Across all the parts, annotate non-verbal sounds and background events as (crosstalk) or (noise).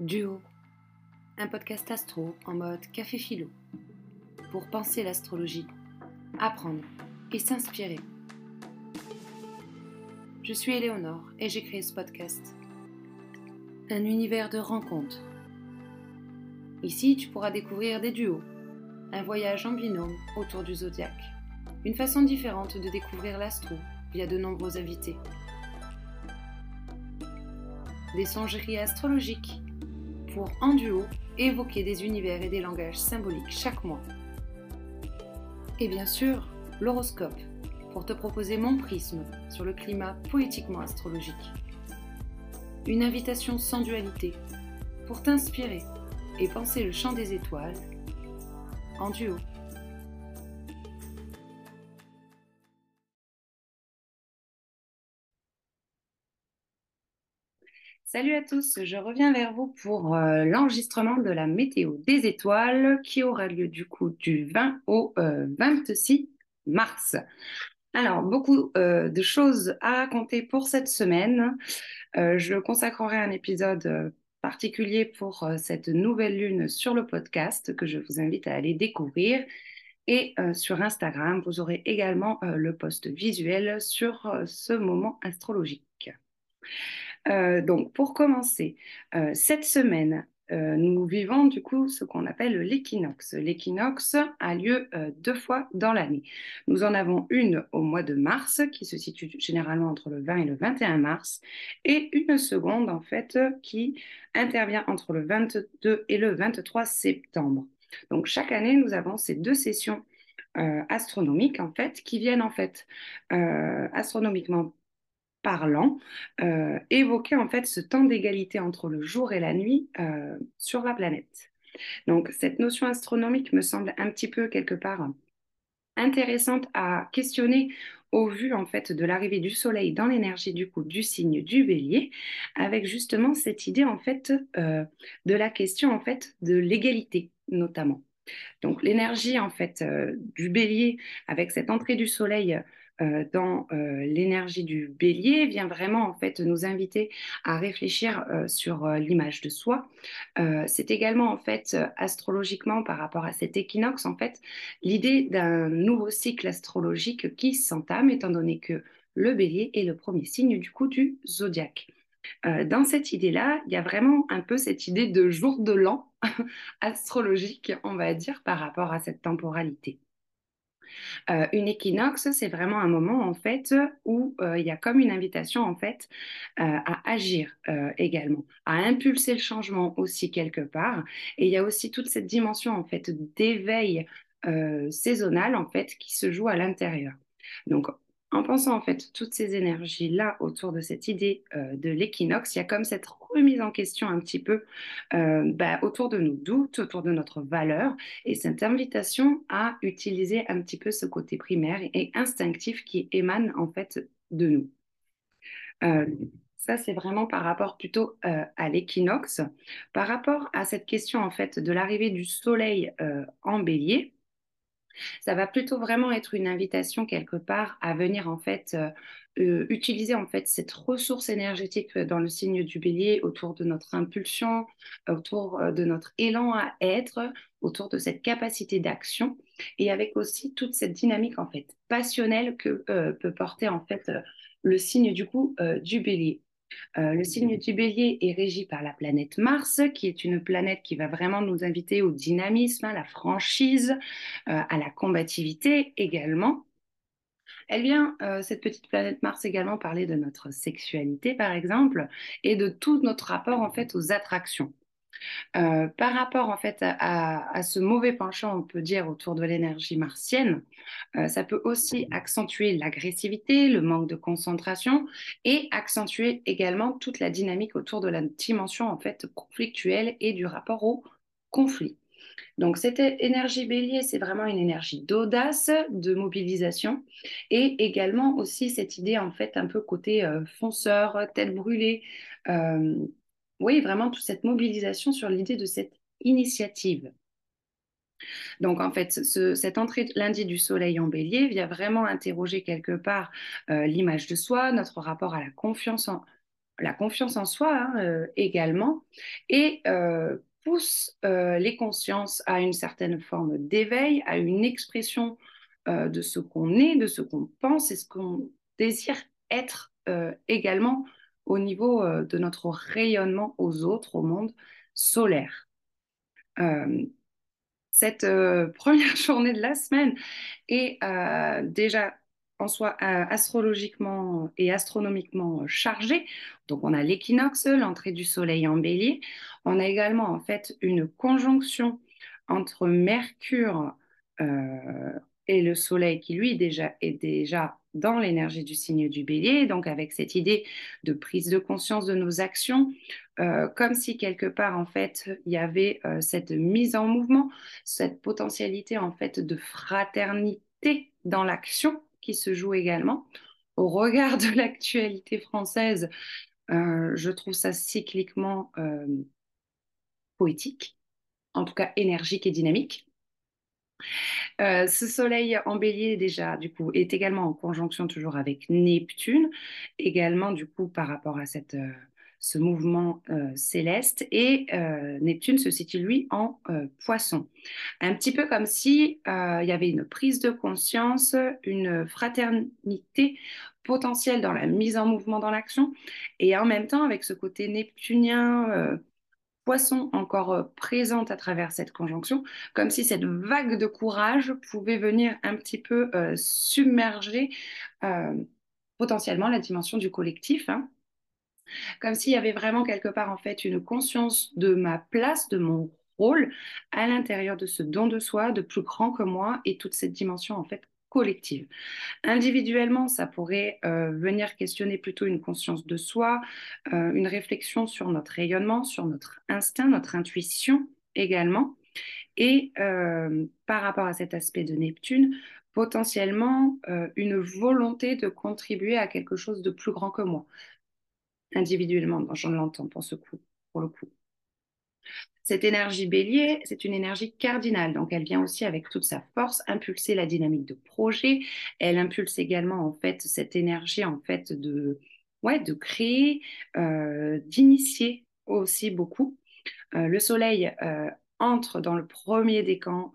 Duo, un podcast astro en mode café philo, pour penser l'astrologie, apprendre et s'inspirer. Je suis Éléonore et j'ai créé ce podcast. Un univers de rencontres. Ici, tu pourras découvrir des duos, un voyage en binôme autour du zodiaque, une façon différente de découvrir l'astro via de nombreux invités. Des songeries astrologiques pour, en duo, évoquer des univers et des langages symboliques chaque mois. Et bien sûr, l'horoscope, pour te proposer mon prisme sur le climat poétiquement astrologique. Une invitation sans dualité, pour t'inspirer et penser le chant des étoiles en duo. Salut à tous, je reviens vers vous pour euh, l'enregistrement de la météo des étoiles qui aura lieu du coup du 20 au 26 euh, mars. Alors, beaucoup euh, de choses à raconter pour cette semaine. je consacrerai un épisode particulier pour cette nouvelle lune sur le podcast que je vous invite à aller découvrir. Et sur Instagram, vous aurez également le post visuel sur ce moment astrologique. Euh, donc, pour commencer, euh, cette semaine, euh, nous vivons du coup ce qu'on appelle l'équinoxe. L'équinoxe a lieu deux fois dans l'année. Nous en avons une au mois de mars, qui se situe généralement entre le 20 et le 21 mars, et une seconde, en fait, qui intervient entre le 22 et le 23 septembre. Donc, chaque année, nous avons ces deux sessions astronomiques, en fait, qui viennent, en fait, astronomiquement parlant, euh, évoquer en fait ce temps d'égalité entre le jour et la nuit euh, sur la planète. Donc cette notion astronomique me semble un petit peu quelque part intéressante à questionner au vu en fait de l'arrivée du soleil dans l'énergie du coup du signe du bélier avec justement cette idée en fait euh, de la question en fait de l'égalité notamment donc l'énergie en fait du bélier avec cette entrée du soleil euh, dans euh, l'énergie du bélier vient vraiment en fait nous inviter à réfléchir euh, sur l'image de soi. c'est également en fait astrologiquement par rapport à cet équinoxe en fait l'idée d'un nouveau cycle astrologique qui s'entame étant donné que le bélier est le premier signe du coup du zodiaque. dans cette idée-là, il y a vraiment un peu cette idée de jour de l'an (laughs) astrologique, on va dire, par rapport à cette temporalité. Euh, une équinoxe, c'est vraiment un moment en fait où euh, il y a comme une invitation en fait euh, à agir également, à impulser le changement aussi quelque part. Et il y a aussi toute cette dimension en fait d'éveil saisonnal en fait qui se joue à l'intérieur. En pensant en fait toutes ces énergies là autour de cette idée euh, de l'équinoxe, il y a comme cette remise en question un petit peu euh, bah, autour de nos doutes, autour de notre valeur, et cette invitation à utiliser un petit peu ce côté primaire et instinctif qui émane en fait de nous. Euh, ça, c'est vraiment par rapport plutôt à l'équinoxe. Par rapport à cette question en fait de l'arrivée du soleil en bélier, ça va plutôt vraiment être une invitation quelque part à venir en fait euh, euh, utiliser en fait cette ressource énergétique dans le signe du bélier autour de notre impulsion, autour euh, de notre élan à être, autour de cette capacité d'action et avec aussi toute cette dynamique en fait passionnelle que peut porter en fait le signe du coup du bélier. Euh, le signe du bélier est régi par la planète Mars, qui est une planète qui va vraiment nous inviter au dynamisme, à la franchise, euh, à la combativité également. Elle vient, euh, cette petite planète Mars, également parler de notre sexualité, par exemple, et de tout notre rapport en fait aux attractions. Euh, par rapport en fait à, ce mauvais penchant, on peut dire autour de l'énergie martienne, euh, ça peut aussi accentuer l'agressivité, le manque de concentration et accentuer également toute la dynamique autour de la dimension en fait conflictuelle et du rapport au conflit. Donc cette énergie bélier, c'est vraiment une énergie d'audace, de mobilisation et également aussi cette idée en fait un peu côté euh, fonceur, tête brûlée, oui, vraiment toute cette mobilisation sur l'idée de cette initiative. Donc en fait, cette entrée lundi du soleil en bélier vient vraiment interroger quelque part euh, l'image de soi, notre rapport à la confiance en, la confiance en soi hein, également, et pousse les consciences à une certaine forme d'éveil, à une expression de ce qu'on est, de ce qu'on pense et ce qu'on désire être également au niveau de notre rayonnement aux autres, au monde solaire. cette (laughs) première journée de la semaine est déjà en soi astrologiquement et astronomiquement chargée. Donc on a l'équinoxe, l'entrée du soleil en bélier. On a également en fait une conjonction entre Mercure et le soleil qui lui déjà est déjà dans l'énergie du signe du bélier, donc avec cette idée de prise de conscience de nos actions, euh, comme si quelque part en fait il y avait euh, cette mise en mouvement, cette potentialité en fait de fraternité dans l'action qui se joue également. Au regard de l'actualité française, euh, je trouve ça cycliquement poétique, en tout cas énergique et dynamique. Euh, ce soleil en bélier, déjà, du coup, est également en conjonction toujours avec Neptune, également, du coup, par rapport à cette, euh, ce mouvement euh, céleste. Et Neptune se situe, lui, en poisson. Un petit peu comme si il y avait une prise de conscience, une fraternité potentielle dans la mise en mouvement dans l'action, et en même temps, avec ce côté neptunien poisson encore euh, présente à travers cette conjonction, comme si cette vague de courage pouvait venir un petit peu euh, submerger euh, potentiellement la dimension du collectif. Hein. Comme s'il y avait vraiment quelque part en fait une conscience de ma place, de mon rôle à l'intérieur de ce don de soi, de plus grand que moi et toute cette dimension en fait collective. Individuellement, ça pourrait euh, venir questionner plutôt une conscience de soi, euh, une réflexion sur notre rayonnement, sur notre instinct, notre intuition également. Et euh, par rapport à cet aspect de Neptune, potentiellement une volonté de contribuer à quelque chose de plus grand que moi. Individuellement, j'en l'entends pour pour le coup. Cette énergie bélier, c'est une énergie cardinale, donc elle vient aussi avec toute sa force impulser la dynamique de projet. Elle impulse également en fait cette énergie en fait de ouais de créer, euh, d'initier aussi beaucoup. Euh, le Soleil euh, entre dans le premier décan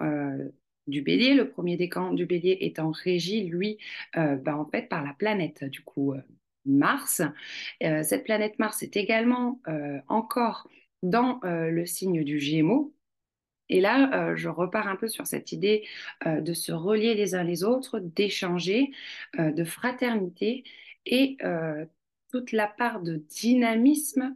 du bélier. Le premier décan du bélier étant régi, lui, ben, en fait, par la planète, du coup, Mars. cette planète Mars est également encore dans euh, le signe du Gémeaux. Et là, euh, je repars un peu sur cette idée euh, de se relier les uns les autres, d'échanger, de fraternité et toute la part de dynamisme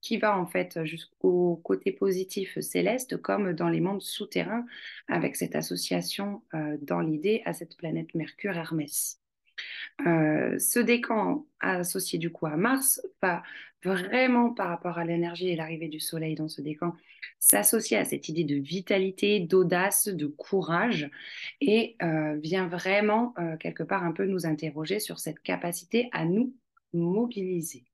qui va en fait jusqu'au côté positif céleste, comme dans les mondes souterrains, avec cette association dans l'idée à cette planète Mercure Hermès. Euh, ce décan associé du coup à Mars va vraiment par rapport à l'énergie et l'arrivée du Soleil dans ce décan s'associer à cette idée de vitalité, d'audace, de courage et euh, vient vraiment euh, quelque part un peu nous interroger sur cette capacité à nous mobiliser.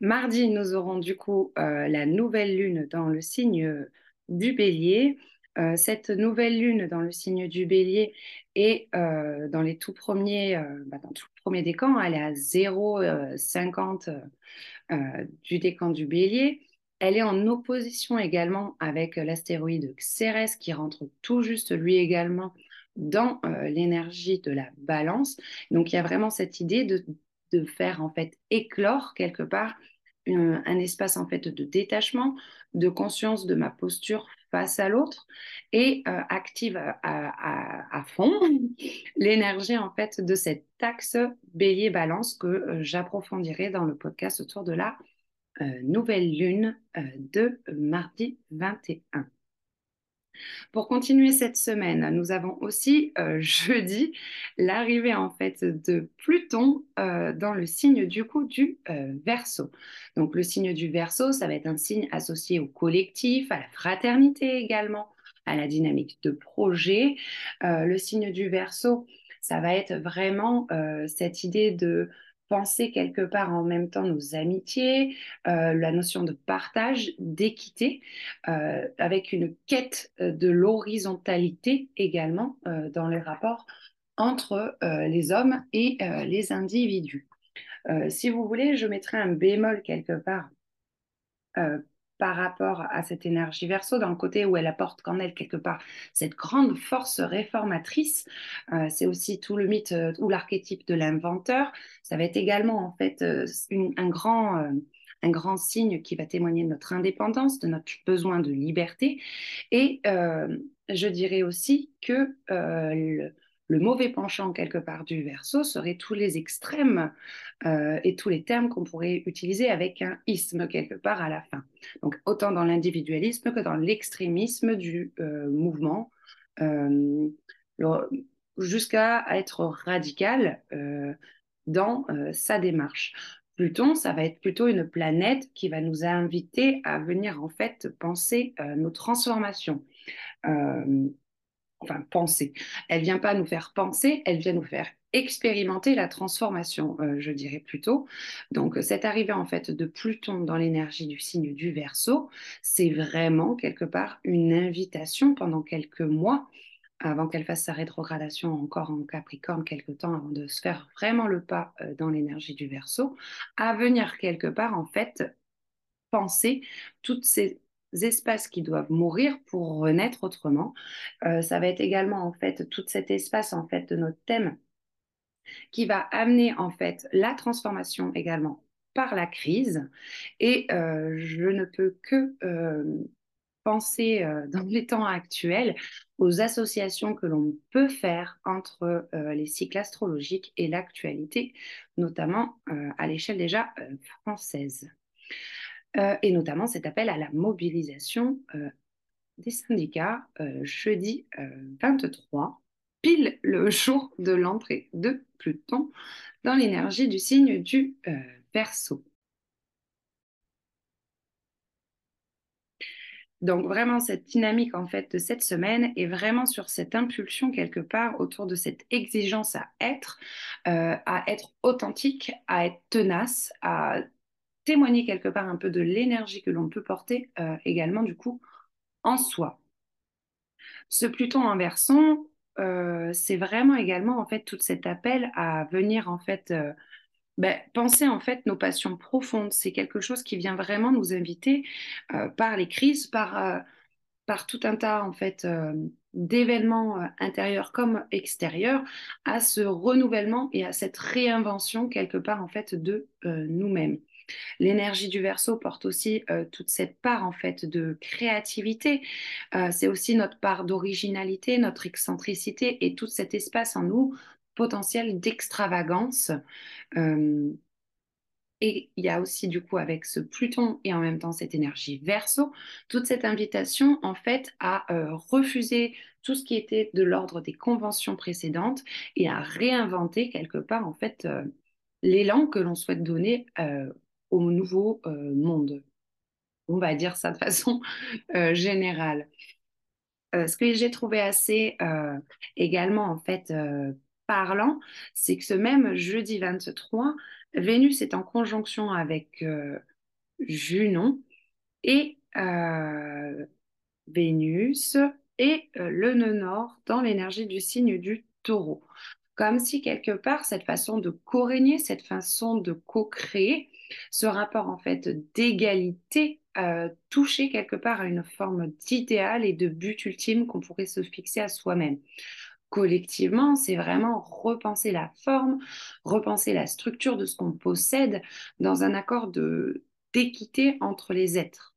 Mardi, nous aurons du coup la nouvelle lune dans le signe du bélier. Euh, cette nouvelle lune dans le signe du bélier et euh, dans les tout premiers, euh, bah, dans tout premier décan, elle est à 0,50 du décan du bélier. Elle est en opposition également avec l'astéroïde Xérès qui rentre tout juste lui également dans l'énergie de la balance. Donc il y a vraiment cette idée de, de faire en fait éclore quelque part un espace en fait de détachement, de conscience de ma posture face à l'autre et euh, active à, fond (laughs) l'énergie en fait de cet axe bélier-balance que euh, j'approfondirai dans le podcast autour de la euh, nouvelle lune de mardi 21. Pour continuer cette semaine, nous avons aussi euh, (laughs) jeudi l'arrivée en fait de Pluton euh, dans le signe du coup du euh, Verseau. Donc le signe du Verseau, ça va être un signe associé au collectif, à la fraternité également, à la dynamique de projet. le signe du Verseau, ça va être vraiment cette idée de penser quelque part en même temps nos amitiés, euh, la notion de partage, d'équité, euh, avec une quête euh, de l'horizontalité également dans les rapports entre les hommes et les individus. si vous voulez, je mettrai un bémol quelque part par rapport à cette énergie verso, dans le côté où elle apporte qu'en elle quelque part cette grande force réformatrice. Euh, c'est aussi tout le mythe euh, ou l'archétype de l'inventeur. Ça va être également en fait euh, un grand un grand signe qui va témoigner de notre indépendance, de notre besoin de liberté. Et je dirais aussi que le mauvais penchant quelque part du verso serait tous les extrêmes euh, et tous les termes qu'on pourrait utiliser avec un isme quelque part à la fin. Donc autant dans l'individualisme que dans l'extrémisme du euh, mouvement, euh, jusqu'à être radical dans sa démarche. Pluton, ça va être plutôt une planète qui va nous inviter à venir en fait penser nos transformations enfin penser. Elle vient pas nous faire penser, elle vient nous faire expérimenter la transformation, euh, je dirais plutôt. Donc cette arrivée en fait de Pluton dans l'énergie du signe du Verseau, c'est vraiment quelque part une invitation pendant quelques mois avant qu'elle fasse sa rétrogradation encore en Capricorne quelque temps avant de se faire vraiment le pas euh, dans l'énergie du Verseau, à venir quelque part en fait penser toutes ces espaces qui doivent mourir pour renaître autrement. Euh, ça va être également en fait tout cet espace en fait de notre thème qui va amener en fait la transformation également par la crise. Et euh, je ne peux que euh, penser (laughs) dans les temps actuels aux associations que l'on peut faire entre les cycles astrologiques et l'actualité, notamment à l'échelle déjà française. Euh, et notamment cet appel à la mobilisation euh, des syndicats euh, jeudi 23, pile le jour de l'entrée de Pluton dans l'énergie du signe du Verseau. Donc vraiment cette dynamique en fait de cette semaine est vraiment sur cette impulsion quelque part autour de cette exigence à être, à être authentique, à être tenace, à témoigner quelque part un peu de l'énergie que l'on peut porter euh, également du coup en soi. Ce Pluton en version, euh, c'est vraiment également en fait tout cet appel à venir en fait euh, ben, penser en fait nos passions profondes. C'est quelque chose qui vient vraiment nous inviter par les crises, par, par tout un tas en fait d'événements intérieurs comme extérieurs à ce renouvellement et à cette réinvention quelque part en fait de nous-mêmes. L'énergie du verso porte aussi euh, toute cette part en fait de créativité. Euh, c'est aussi notre part d'originalité, notre excentricité et tout cet espace en nous potentiel d'extravagance. Euh, et il y a aussi du coup avec ce Pluton et en même temps cette énergie verso, toute cette invitation en fait à refuser tout ce qui était de l'ordre des conventions précédentes et à réinventer quelque part en fait l'élan que l'on souhaite donner au nouveau euh, monde. On va dire ça de façon (laughs) euh, générale. Euh, ce que j'ai trouvé assez également en fait parlant, c'est que ce même jeudi 23, Vénus est en conjonction avec Junon et Vénus et le nœud nord dans l'énergie du signe du taureau. Comme si quelque part, cette façon de co-régner, cette façon de co-créer, ce rapport en fait d'égalité euh, toucher quelque part à une forme d'idéal et de but ultime qu'on pourrait se fixer à soi-même. Collectivement, c'est vraiment repenser la forme, repenser la structure de ce qu'on possède dans un accord de d'équité entre les êtres.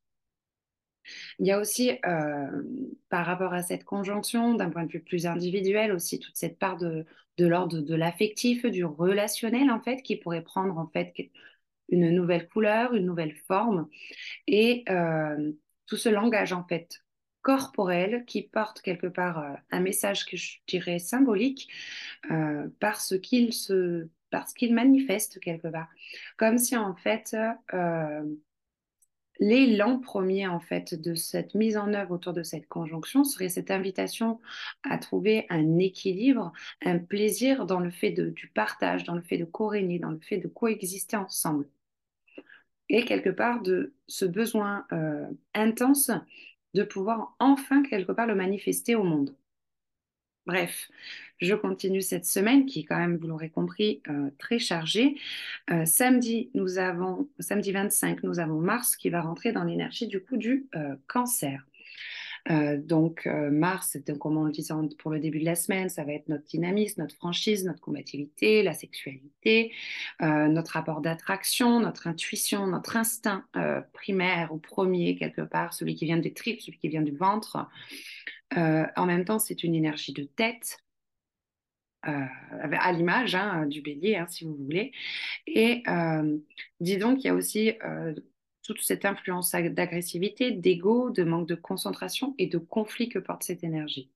Il y a aussi, euh, par rapport à cette conjonction, d'un point de vue plus individuel, aussi toute cette part de, de l'ordre de l'affectif, du relationnel, en fait, qui pourrait prendre, en fait, une nouvelle couleur, une nouvelle forme, et euh, tout ce langage en fait corporel qui porte quelque part euh, un message que je dirais symbolique euh, parce qu'il se parce qu'il manifeste quelque part. Comme si en fait l'élan premier en fait de cette mise en œuvre autour de cette conjonction serait cette invitation à trouver un équilibre, un plaisir dans le fait de, du partage, dans le fait de co-régner, dans le fait de coexister ensemble et quelque part de ce besoin euh, intense de pouvoir enfin quelque part le manifester au monde. Bref, je continue cette semaine qui est quand même, vous l'aurez compris, euh, très chargée. Euh, samedi, nous avons, samedi 25, nous avons Mars qui va rentrer dans l'énergie du coup du euh, cancer. donc Mars, comme on le disait pour le début de la semaine, ça va être notre dynamisme, notre franchise, notre combativité, la sexualité, notre rapport d'attraction, notre intuition, notre instinct primaire ou premier quelque part, celui qui vient des tripes, celui qui vient du ventre. Euh, en même temps, c'est une énergie de tête, euh, à l'image hein, du bélier, hein, si vous voulez. Et euh, dis donc, il y a aussi toute cette influence d'agressivité, d'ego, de manque de concentration et de conflit que porte cette énergie.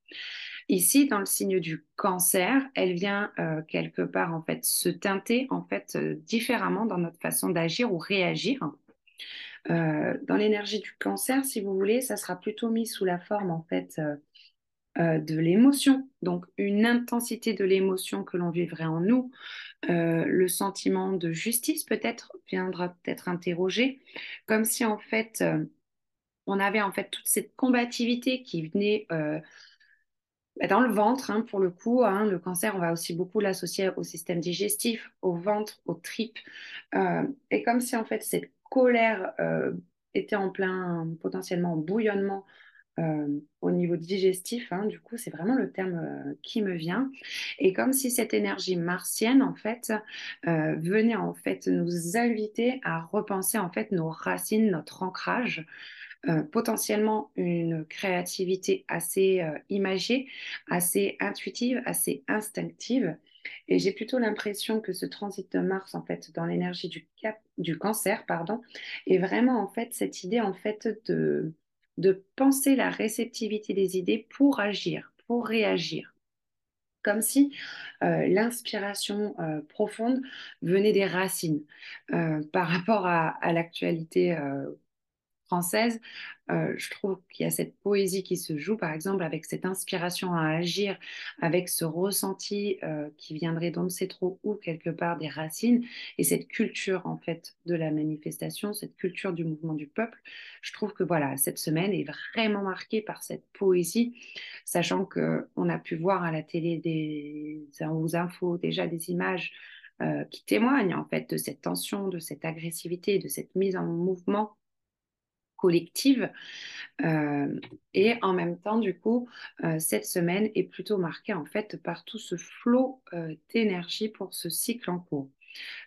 Ici, dans le signe du cancer, elle vient quelque part en fait se teinter en fait différemment dans notre façon d'agir ou réagir. dans l'énergie du cancer, si vous voulez, ça sera plutôt mis sous la forme en fait euh, de l'émotion, donc une intensité de l'émotion que l'on vivrait en nous. Euh, le sentiment de justice peut-être viendra peut-être interroger, comme si en fait euh, on avait en fait toute cette combativité qui venait bah, dans le ventre, hein, pour le coup, hein, le cancer, on va aussi beaucoup l'associer au système digestif, au ventre, aux tripes. et comme si en fait cette colère était en plein potentiellement en bouillonnement euh, au niveau digestif, hein, du coup, c'est vraiment le terme euh, qui me vient. Et comme si cette énergie martienne, en fait, euh, venait en fait nous inviter à repenser en fait nos racines, notre ancrage, potentiellement une créativité assez imagée, assez intuitive, assez instinctive. Et j'ai plutôt l'impression que ce transit de Mars, en fait, dans l'énergie du, du cancer, pardon, est vraiment en fait cette idée en fait de de penser la réceptivité des idées pour agir, pour réagir. Comme si euh, l'inspiration euh, profonde venait des racines euh, par rapport à, à l'actualité française, euh, je trouve qu'il y a cette poésie qui se joue, par exemple, avec cette inspiration à agir, avec ce ressenti euh, qui viendrait d'on ne sait trop où, quelque part, des racines, et cette culture, en fait, de la manifestation, cette culture du mouvement du peuple. Je trouve que, voilà, cette semaine est vraiment marquée par cette poésie, sachant qu'on a pu voir à la télé des, aux infos déjà des images euh, qui témoignent, en fait, de cette tension, de cette agressivité, de cette mise en mouvement collective. Euh, et en même temps, du coup, euh, cette semaine est plutôt marquée en fait par tout ce flot euh, d'énergie pour ce cycle en cours.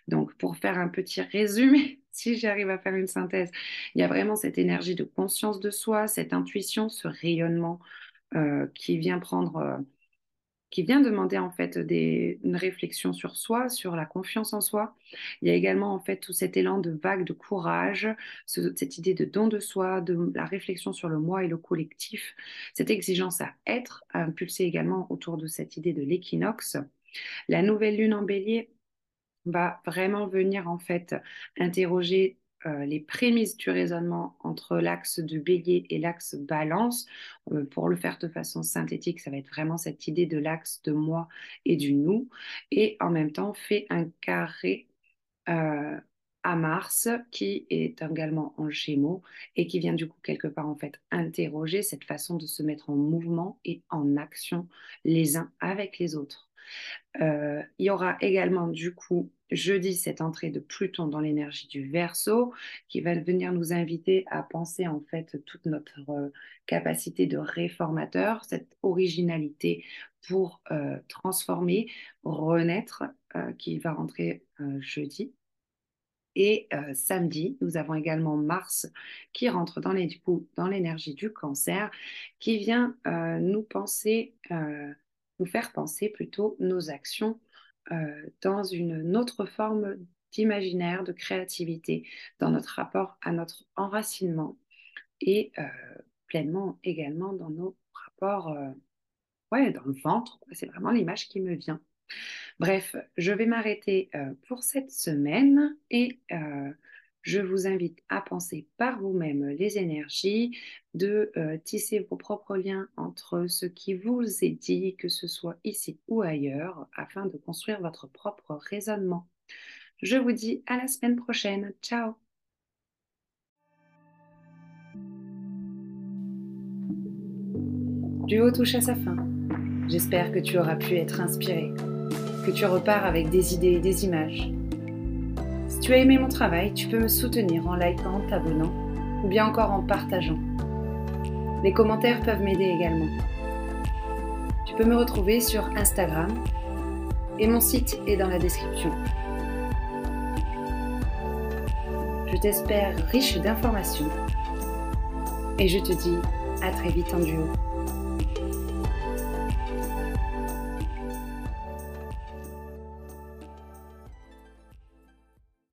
Donc, pour faire un petit résumé, (laughs) si j'arrive à faire une synthèse, il y a vraiment cette énergie de conscience de soi, cette intuition, ce rayonnement qui vient prendre qui vient demander en fait des, une réflexion sur soi, sur la confiance en soi. Il y a également en fait tout cet élan de vague de courage, cette idée de don de soi, de la réflexion sur le moi et le collectif, cette exigence à être, impulsée également autour de cette idée de l'équinoxe. La nouvelle lune en bélier va vraiment venir en fait interroger euh, les prémices du raisonnement entre l'axe de bélier et l'axe balance. Euh, pour le faire de façon synthétique, ça va être vraiment cette idée de l'axe de moi et du nous. Et en même temps, fait un carré euh, à Mars qui est également en Gémeaux et qui vient du coup quelque part en fait interroger cette façon de se mettre en mouvement et en action les uns avec les autres. Il y aura également du coup jeudi cette entrée de Pluton dans l'énergie du Verseau qui va venir nous inviter à penser en fait toute notre euh, capacité de réformateur, cette originalité pour euh, transformer, renaître, euh, qui va rentrer jeudi. Et samedi, nous avons également Mars qui rentre dans l'énergie du cancer, qui vient nous penser, faire penser plutôt nos actions euh, dans une autre forme d'imaginaire, de créativité, dans notre rapport à notre enracinement et euh, pleinement également dans nos rapports, euh, ouais, dans le ventre. C'est vraiment l'image qui me vient. Bref, je vais m'arrêter pour cette semaine et je vous invite à penser par vous-même les énergies, de euh, tisser vos propres liens entre ce qui vous est dit, que ce soit ici ou ailleurs, afin de construire votre propre raisonnement. Je vous dis à la semaine prochaine. Ciao Duo touche à sa fin. J'espère que tu auras pu être inspiré, que tu repars avec des idées et des images. Tu as aimé mon travail, tu peux me soutenir en likant, t'abonnant ou bien encore en partageant. Les commentaires peuvent m'aider également. Tu peux me retrouver sur Instagram et mon site est dans la description. Je t'espère riche d'informations et je te dis à très vite en duo.